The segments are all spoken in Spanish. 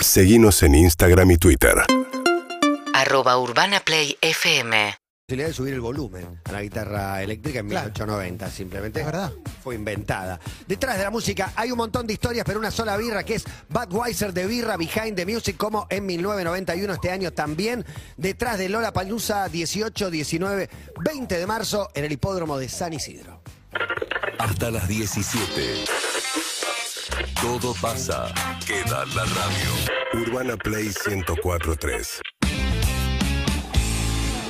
Seguimos en Instagram y Twitter. Arroba Urbana Play FM. posibilidad de subir el volumen a la guitarra eléctrica en 1890, simplemente Es verdad. fue inventada. Detrás de la música hay un montón de historias, pero una sola birra que es Budweiser de birra Behind the Music, como en 1991 este año también. Detrás de Lola Palusa 18, 19, 20 de marzo en el hipódromo de San Isidro. Hasta las 17. Todo pasa. Queda la radio. Urbana Play 1043.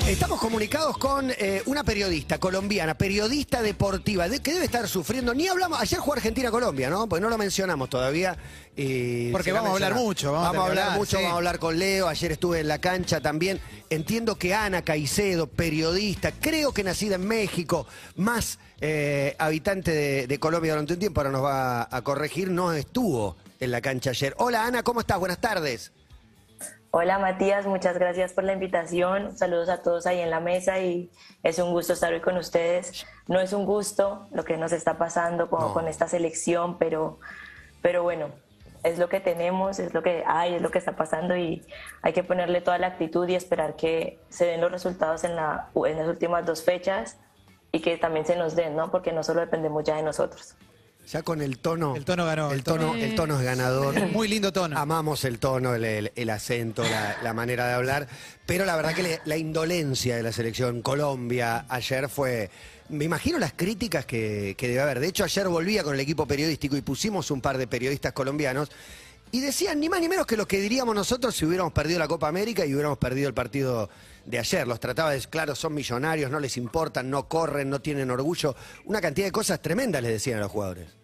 Estamos comunicados con eh, una periodista colombiana, periodista deportiva, de- que debe estar sufriendo. Ni hablamos, ayer jugó Argentina-Colombia, ¿no? Porque no lo mencionamos todavía. eh, Porque vamos a hablar mucho, vamos a hablar hablar, mucho, sí. vamos a hablar con Leo. Ayer estuve en la cancha también. Entiendo que Ana Caicedo, periodista, creo que nacida en México, más eh, habitante de, de Colombia durante un tiempo, ahora nos va a corregir, no estuvo en la cancha ayer. Hola Ana, ¿cómo estás? Buenas tardes. Hola Matías, muchas gracias por la invitación. Saludos a todos ahí en la mesa y es un gusto estar hoy con ustedes. No es un gusto lo que nos está pasando con, No. con esta selección, pero, pero bueno, es lo que tenemos, es lo que hay, es lo que está pasando y hay que ponerle toda la actitud y esperar que se den los resultados en, la, en las últimas dos fechas y que también se nos den, ¿no? Porque no solo dependemos ya de nosotros. Ya con el tono. El tono ganó, El tono, tono. el tono es ganador. Muy lindo tono. Amamos el tono, el, el- el acento, la, la manera de hablar, pero la verdad que le- la indolencia de la selección Colombia ayer fue... Me imagino las críticas que, que debe haber. De hecho, ayer volvía con el equipo periodístico y pusimos un par de periodistas colombianos y decían ni más ni menos que lo que diríamos nosotros si hubiéramos perdido la Copa América y hubiéramos perdido el partido de ayer. Los trataba de, claro, son millonarios, no les importan, no corren, no tienen orgullo. Una cantidad de cosas tremendas les decían a los jugadores.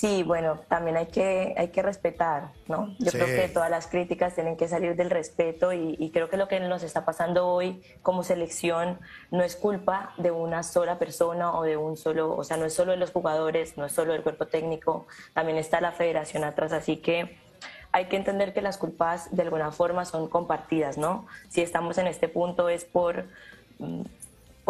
Sí, bueno, también hay que, hay que respetar, ¿no? Yo Sí. creo que todas las críticas tienen que salir del respeto y, y creo que lo que nos está pasando hoy como selección no es culpa de una sola persona o de un solo, o sea, no es solo de los jugadores, no es solo del cuerpo técnico, también está la federación atrás, así que hay que entender que las culpas de alguna forma son compartidas, ¿no? Si estamos en este punto es por mm,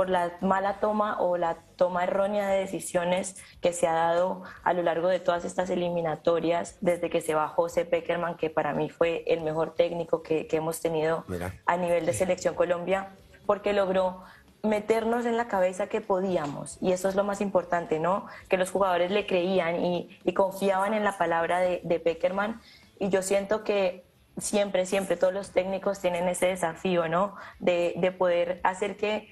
por la mala toma o la toma errónea de decisiones que se ha dado a lo largo de todas estas eliminatorias, desde que se va José Peckerman, que para mí fue el mejor técnico que, que hemos tenido Mira. a nivel de selección Colombia, porque logró meternos en la cabeza que podíamos, y eso es lo más importante, ¿no? Que los jugadores le creían y, y confiaban en la palabra de, de Peckerman, y yo siento que siempre, siempre todos los técnicos tienen ese desafío, ¿no? De, de poder hacer que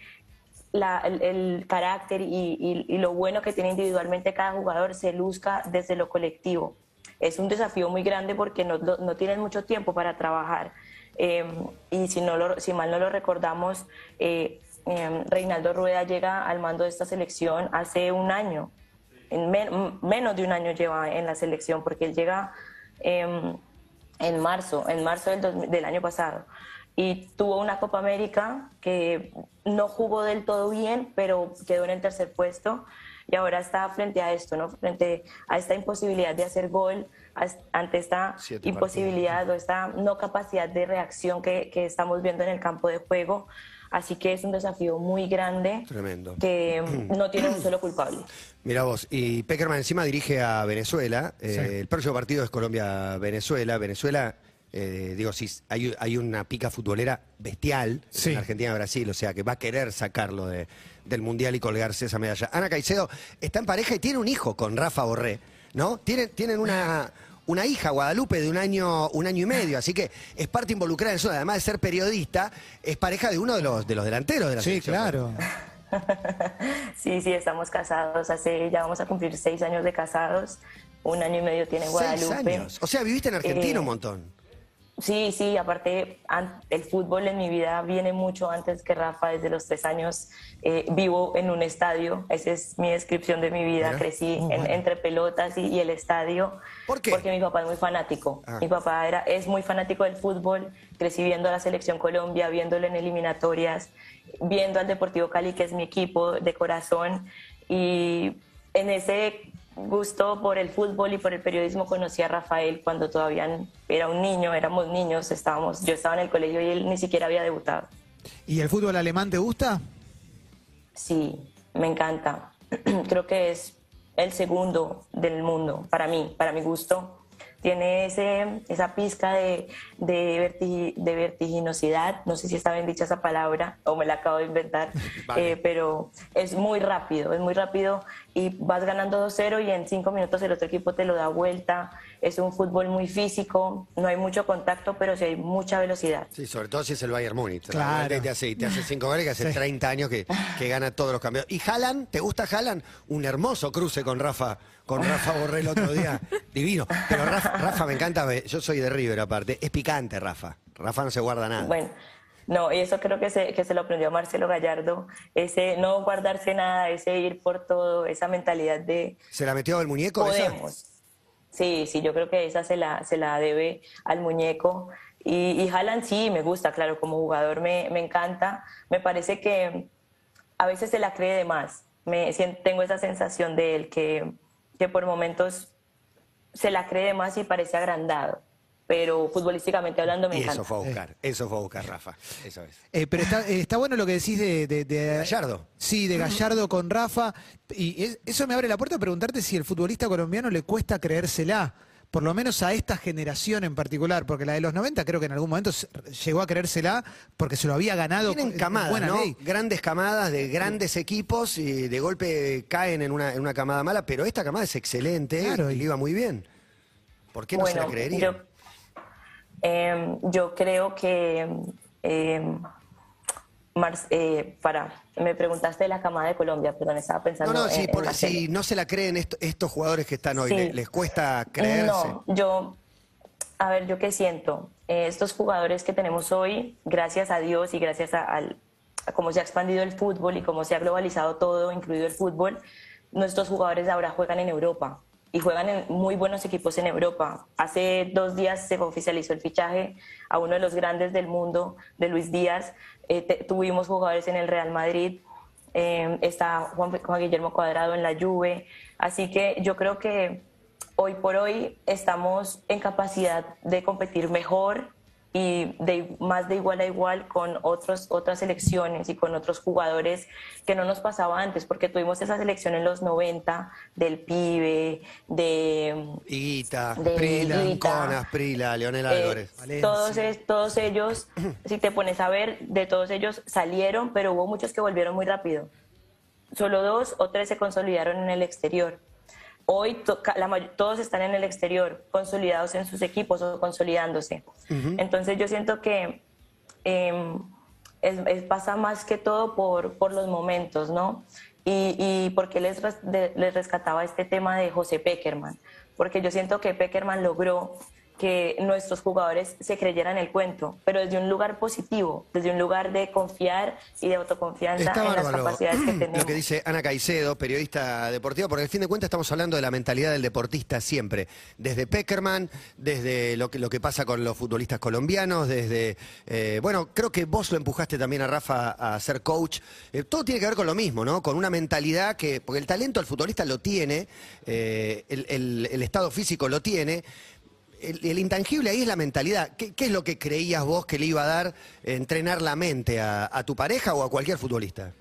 la- el, el carácter y, y- y lo bueno que tiene individualmente cada jugador se luzca desde lo colectivo. Es un desafío muy grande porque no, no- tienen mucho tiempo para trabajar. Eh, y si, no lo- si mal no lo recordamos, eh, eh, Reinaldo Rueda llega al mando de esta selección hace un año. En men- menos de un año lleva en la selección porque él llega em, en marzo, en marzo del, 2000 del año pasado. Y tuvo una Copa América que no jugó del todo bien, pero quedó en el tercer puesto. Y ahora está frente a esto, ¿no? Frente a esta imposibilidad de hacer gol, ante esta Siete imposibilidad o esta no capacidad de reacción que, que estamos viendo en el campo de juego. Así que es un desafío muy grande Tremendo. que no tiene un solo culpable. Mira vos, y Peckerman encima dirige a Venezuela. eh, Sí. El próximo partido es Colombia-Venezuela. Venezuela, eh, digo, sí, hay, hay una pica futbolera bestial Sí. en Argentina-Brasil, o sea que va a querer sacarlo de- del Mundial y colgarse esa medalla. Ana Caicedo está en pareja y tiene un hijo con Rafa Borré, ¿no? Tienen, tienen una, una hija, Guadalupe, de un año, un año y medio, así que es parte involucrada en eso. Además de ser periodista, es pareja de uno de los, de los delanteros de la Sí, selección. claro. Sí, sí, estamos casados. Hace ya vamos a cumplir seis años de casados. Un año y medio tiene Seis Guadalupe. años. O sea, viviste en Argentina Eh, un montón. Sí, sí, aparte el fútbol en mi vida viene mucho antes que Rafa, desde los tres años eh, vivo en un estadio, esa es mi descripción de mi vida, Mira. crecí en- entre pelotas y, y el estadio. ¿Por qué? Porque mi papá es muy fanático, Ah. mi papá era, es muy fanático del fútbol, crecí viendo a la selección Colombia, viéndolo en eliminatorias, viendo al Deportivo Cali, que es mi equipo de corazón, y en ese gusto por el fútbol y por el periodismo conocí a Rafael cuando todavía era un niño, éramos niños, estábamos, yo estaba en el colegio y él ni siquiera había debutado. ¿Y el fútbol alemán te gusta? Sí, me encanta. Creo que es el segundo del mundo para mí, para mi gusto. Tiene ese, esa pizca de, de, de vertiginosidad, no sé si está bien dicha esa palabra o me la acabo de inventar, Vale. eh, pero es muy rápido, es muy rápido y vas ganando 2-0 y en 5 minutos el otro equipo te lo da vuelta. Es un fútbol muy físico, no hay mucho contacto, pero sí hay mucha velocidad. Sí, sobre todo si es el Bayern Múnich. Claro. Te hace, te hace cinco goles que hace 30 años que, que gana todos los campeonatos. ¿Y Haaland? ¿Te gusta Haaland? Un hermoso cruce con Rafa, con Rafa Borrell el otro día. Divino. Pero Rafa, Rafa me encanta, yo soy de River aparte. Es picante Rafa. Rafa no se guarda nada. Bueno, no, y eso creo que se, que se lo aprendió Marcelo Gallardo, ese no guardarse nada, ese ir por todo, esa mentalidad de ¿Se la metió el muñeco esa? Sí, sí, yo creo que esa se la, se la debe al muñeco. Y, y Haaland sí, me gusta, claro, como jugador me, me encanta. Me parece que a veces se la cree de más. Me, tengo esa sensación de él que, que por momentos se la cree de más y parece agrandado. Pero futbolísticamente hablando me Y encanta. eso fue a buscar, eso fue a buscar Rafa. Eso es. Eh, pero está, eh, está bueno lo que decís de, de- de- Gallardo. Sí, de Gallardo con Rafa. Y es- eso me abre la puerta a preguntarte si el futbolista colombiano le cuesta creérsela. Por lo menos a esta generación en particular, porque la de los 90 creo que en algún momento llegó a creérsela porque se lo había ganado Tienen camadas, buena ¿no? ley. Grandes camadas de grandes equipos y de golpe caen en una, en una camada mala, pero esta camada es excelente Claro, y le iba muy bien. ¿Por qué no se la creería? Yo, em, yo creo que Mar- eh, para, me preguntaste de la camada de Colombia, perdón, estaba No, pensando no, en- sí, en por- Marcelo. si no se la creen esto- estos jugadores que están hoy, Sí. ¿le- ¿les cuesta creerse? No, yo, a ver, yo qué siento. Eh, estos jugadores que tenemos hoy, gracias a Dios y gracias a, al- a cómo se ha expandido el fútbol y cómo se ha globalizado todo, incluido el fútbol, nuestros jugadores ahora juegan en Europa y juegan en muy buenos equipos en Europa. Hace dos días se oficializó el fichaje a uno de los grandes del mundo, de Luis Díaz. Eh, tuvimos jugadores en el Real Madrid, eh, está Juan, Juan Guillermo Cuadrado en la Juve. Así que yo creo que hoy por hoy estamos en capacidad de competir mejor y de más de igual a igual con otros, otras selecciones y con otros jugadores que no nos pasaba antes, porque tuvimos esa selección en los 90 del pibe, de Higuita, De Prila, Higuita. Conas, Prila, Leonel eh, Álvarez. Todos, todos ellos, si te pones a ver, de todos ellos salieron, pero hubo muchos que volvieron muy rápido. Solo dos o tres se consolidaron en el exterior. Hoy to- la todos están en el exterior, consolidados en sus equipos o consolidándose. Entonces yo siento que em, es, es- pasa más que todo por, por los momentos, ¿no? Y, y por qué les, res- de- les rescataba este tema de José Peckerman, porque yo siento que Peckerman logró que nuestros jugadores se creyeran el cuento, pero desde un lugar positivo, desde un lugar de confiar y de autoconfianza Está en las capacidades que tenemos. lo que dice Ana Caicedo, periodista deportiva, porque al fin de cuentas estamos hablando de la mentalidad del deportista siempre. Desde Peckerman, desde lo que, lo que pasa con los futbolistas colombianos, desde... eh, bueno, creo que vos lo empujaste también a Rafa a ser coach. Eh, todo tiene que ver con lo mismo, ¿no? Con una mentalidad que... Porque el talento el futbolista lo tiene, eh, el, el- el estado físico lo tiene, el, el intangible ahí es la mentalidad. ¿Qué, qué es lo que creías vos que le iba a dar entrenar la mente a, a tu pareja o a cualquier futbolista?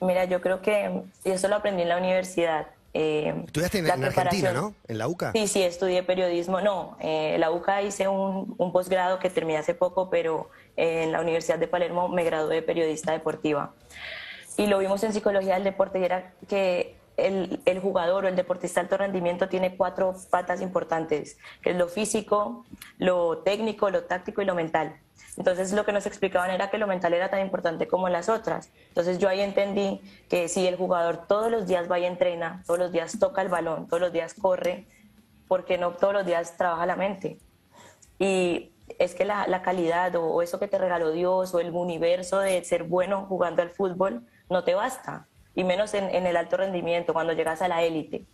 Mira, yo creo que y eso lo aprendí en la universidad. eh, Estudiaste en, en Argentina. ¿no? En la UCA. Sí, sí, estudié periodismo. No, eh, la UCA hice un, un posgrado que terminé hace poco, pero eh, en la Universidad de Palermo me gradué de periodista deportiva. Y lo vimos en psicología del deporte y era que el, el jugador o el deportista de alto rendimiento tiene cuatro patas importantes, es lo físico, lo técnico, lo táctico y lo mental. Entonces lo que nos explicaban era que lo mental era tan importante como las otras. Entonces yo ahí entendí que si el jugador todos los días va y entrena, todos los días toca el balón, todos los días corre, porque no todos los días trabaja la mente. Y es que la, la calidad o eso que te regaló Dios o el universo de ser bueno jugando al fútbol no te basta, y menos en, en el alto rendimiento, cuando llegas a la élite.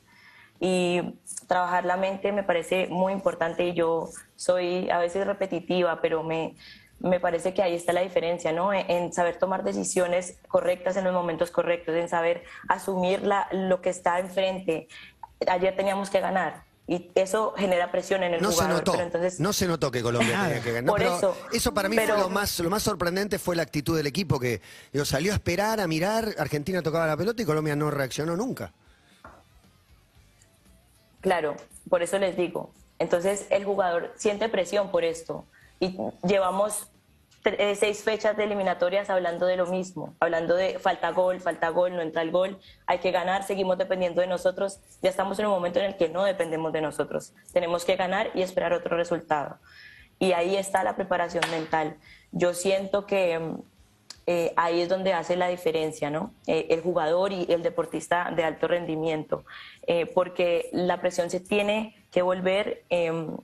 Y trabajar la mente me parece muy importante y yo soy a veces repetitiva, pero me, me parece que ahí está la diferencia, ¿no? En, en saber tomar decisiones correctas en los momentos correctos, en saber asumir la, lo que está enfrente. Ayer teníamos que ganar y eso genera presión en el No se jugador. notó, pero entonces, no se notó que Colombia tenía que ganar. Por pero eso, eso para mí pero- fue lo más, lo más sorprendente fue la actitud del equipo que digo, salió a esperar, a mirar, Argentina tocaba la pelota y Colombia no reaccionó nunca. Claro, por eso les digo, Entonces el jugador siente presión por esto y llevamos eh, seis fechas de eliminatorias hablando de lo mismo, hablando de falta gol, falta gol, no entra el gol, hay que ganar, seguimos dependiendo de nosotros, ya estamos en un momento en el que no dependemos de nosotros, tenemos que ganar y esperar otro resultado. Y ahí está la preparación mental. Yo siento que mm, eh, ahí es donde hace la diferencia, ¿no? Eh, el jugador y el deportista de alto rendimiento, porque la presión se tiene que volver em,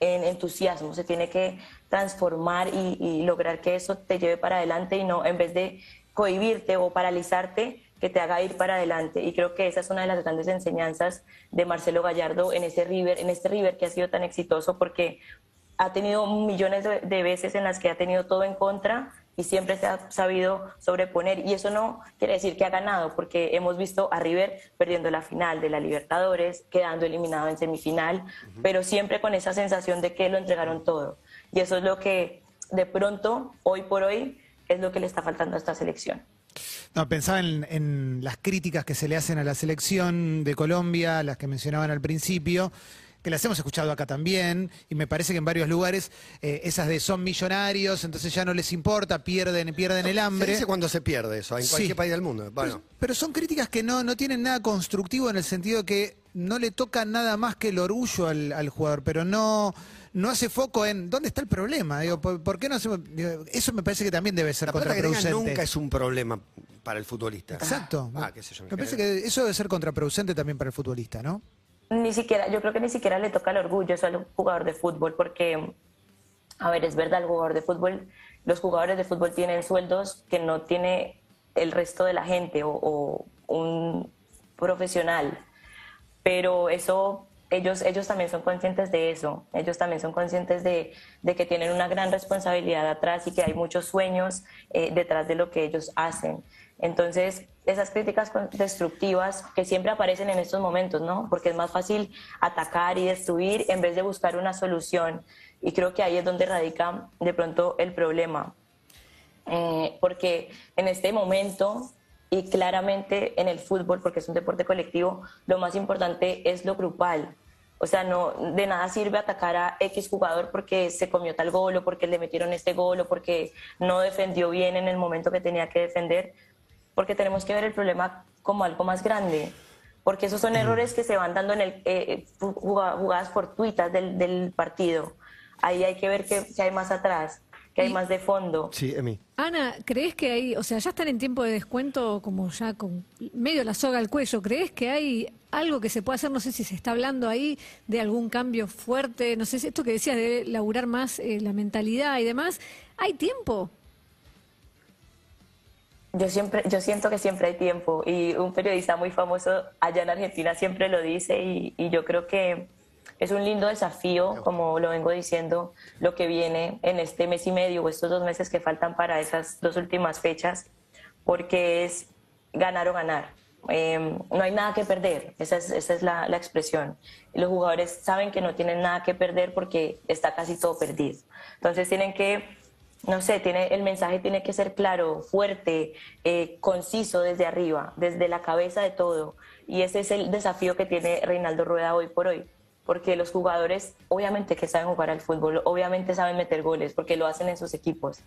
en entusiasmo, se tiene que transformar y, lograr que eso te lleve para adelante y no en vez de cohibirte o paralizarte, que te haga ir para adelante. Y creo que esa es una de las grandes enseñanzas de Marcelo Gallardo en ese River, en este River que ha sido tan exitoso porque ha tenido millones de veces en las que ha tenido todo en contra y siempre se ha sabido sobreponer. Y eso no quiere decir que ha ganado, porque hemos visto a River perdiendo la final de la Libertadores, quedando eliminado en semifinal, pero siempre con esa sensación de que lo entregaron todo. Y eso es lo que de pronto, hoy por hoy, es lo que le está faltando a esta selección. No, pensaba en, en las críticas que se le hacen a la selección de Colombia, las que mencionaban al principio que las hemos escuchado acá también, y me parece que en varios lugares eh, esas de son millonarios, entonces ya no les importa, pierden, pierden el hambre. Se dice cuando se pierde eso, en cualquier país del mundo. Pero, son críticas que no, no tienen nada constructivo en el sentido que no le toca nada más que el orgullo al, jugador, pero no, no hace foco en dónde está el problema. Digo, ¿por, qué no eso me parece que también debe ser contraproducente. nunca es un problema para el futbolista. Exacto. Ah, me parece que eso debe ser contraproducente también para el futbolista, ¿no? Ni siquiera, yo creo que ni siquiera le toca el orgullo al jugador de fútbol, porque, a ver, es verdad, el jugador de fútbol, los jugadores de fútbol tienen sueldos que no tiene el resto de la gente o, un profesional, pero eso ellos, ellos también son conscientes de eso, ellos también son conscientes de, de, que tienen una gran responsabilidad atrás y que hay muchos sueños eh, detrás de lo que ellos hacen. Entonces, esas críticas destructivas que siempre aparecen en estos momentos, ¿no? Porque es más fácil atacar y destruir en vez de buscar una solución. Y creo que ahí es donde radica de pronto el problema. Eh, porque en este momento y claramente en el fútbol, porque es un deporte colectivo, lo más importante es lo grupal. O sea, no, de nada sirve atacar a X jugador porque se comió tal gol o porque le metieron este gol o porque no defendió bien en el momento que tenía que defender, porque tenemos que ver el problema como algo más grande, porque esos son errores que se van dando en el, eh, jugadas fortuitas del, del partido. Ahí hay que ver qué, hay más atrás, que hay más de fondo. Sí, Emi. Ana, ¿crees que hay, o sea, ya están en tiempo de descuento como ya con medio la soga al cuello, ¿crees que hay algo que se puede hacer? No sé si se está hablando ahí de algún cambio fuerte, no sé si esto que decías de laburar más eh, la mentalidad y demás. ¿Hay tiempo? Yo, siempre, yo siento que siempre hay tiempo y un periodista muy famoso allá en Argentina siempre lo dice y, yo creo que es un lindo desafío, como lo vengo diciendo, lo que viene en este mes y medio o estos dos meses que faltan para esas dos últimas fechas, porque es ganar o ganar. Em, no hay nada que perder, esa es, esa es la, la, expresión. los jugadores saben que no tienen nada que perder porque está casi todo perdido. Entonces tienen que no sé, tiene, el mensaje tiene que ser claro, fuerte, eh, conciso desde arriba, desde la cabeza de todo. Y ese es el desafío que tiene Reinaldo Rueda hoy por hoy. Porque los jugadores, obviamente que saben jugar al fútbol, obviamente saben meter goles, porque lo hacen en sus equipos.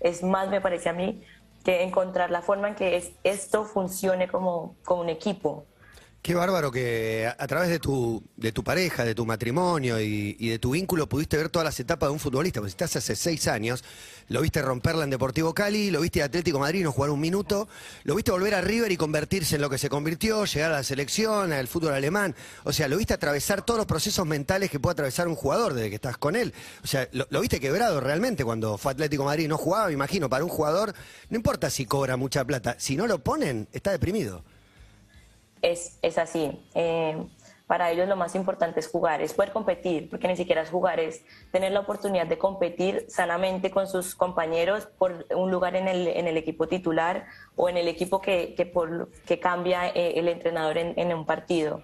Es más, me parece a mí, que encontrar la forma en que esto funcione como, como un equipo. Qué bárbaro que a, través de tu, de tu pareja, de tu matrimonio y, de tu vínculo pudiste ver todas las etapas de un futbolista. Porque si estás hace seis años, lo viste romperla en Deportivo Cali, lo viste Atlético Madrid no jugar un minuto, lo viste volver a River y convertirse en lo que se convirtió, llegar a la selección, al fútbol alemán. O sea, lo viste atravesar todos los procesos mentales que puede atravesar un jugador desde que estás con él. O sea, lo, lo viste quebrado realmente cuando fue Atlético Madrid no jugaba, me imagino, para un jugador, no importa si cobra mucha plata, si no lo ponen, está deprimido es, es así. Eh, para ellos lo más importante es jugar, es poder competir, porque ni siquiera es jugar, es tener la oportunidad de competir sanamente con sus compañeros por un lugar en el, en el equipo titular o en el equipo que, que, por, que cambia eh, el entrenador en, en un partido.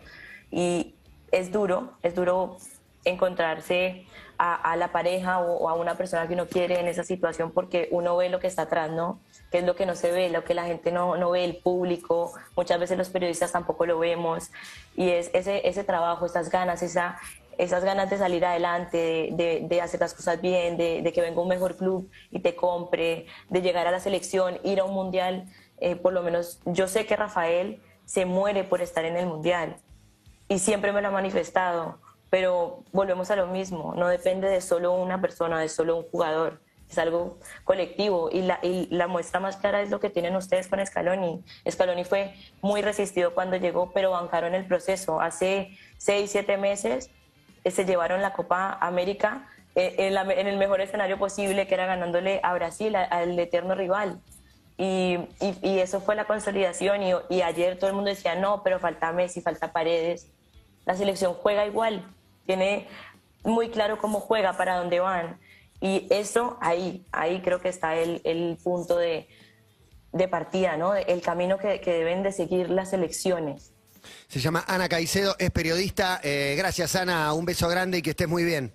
Y es duro, es duro encontrarse a, la pareja o, a una persona que uno quiere en esa situación porque uno ve lo que está atrás, ¿no? Que es lo que no se ve, lo que la gente no, no ve, el público, muchas veces los periodistas tampoco lo vemos, y es ese, ese trabajo, esas ganas, esa, esas ganas de salir adelante, de, hacer las cosas bien, de, de que venga un mejor club y te compre, de llegar a la selección, ir a un mundial. eh, por lo menos yo sé que Rafael se muere por estar en el mundial y siempre me lo ha manifestado, pero volvemos a lo mismo, no depende de solo una persona, de solo un jugador, es algo colectivo y la, y la muestra más clara es lo que tienen ustedes con Scaloni. Scaloni fue muy resistido cuando llegó, pero bancaron el proceso. Hace seis, siete meses eh, se llevaron la Copa América eh, en, la- en el mejor escenario posible, que era ganándole a Brasil, a- al eterno rival. Y, y- y eso fue la consolidación. Y, y ayer todo el mundo decía, no, pero falta Messi, falta Paredes. La selección juega igual, tiene muy claro cómo juega, para dónde van. Y eso ahí, ahí creo que está el, el punto de, de partida, ¿no? El camino que, deben de seguir las elecciones. Se llama Ana Caicedo, es periodista. Eh, gracias, Ana. Un beso grande y que estés muy bien.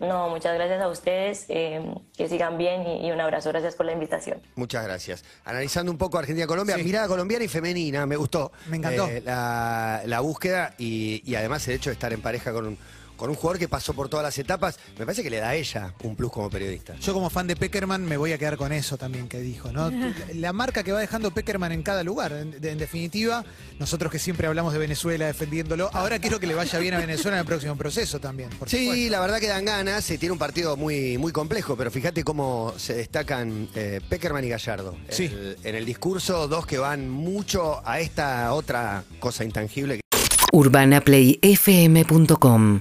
No, muchas gracias a ustedes, eh, que sigan bien y, y un abrazo, gracias por la invitación. Muchas gracias. Analizando un poco Argentina-Colombia, Sí. mirada colombiana y femenina, me gustó. Me encantó. Eh, la, la búsqueda y, y además el hecho de estar en pareja con un, con un jugador que pasó por todas las etapas, me parece que le da a ella un plus como periodista. Yo como fan de Peckerman me voy a quedar con eso también que dijo, ¿no? La marca que va dejando Peckerman en cada lugar. En, de- en definitiva, nosotros que siempre hablamos de Venezuela defendiéndolo, ahora quiero que le vaya bien a Venezuela en el próximo proceso también. por Sí, supuesto. la verdad que dan ganas. Se tiene un partido muy, muy complejo, pero fíjate cómo se destacan eh, Peckerman y Gallardo. Sí. El- en el discurso, dos que van mucho a esta otra cosa intangible. UrbanaPlayFM.com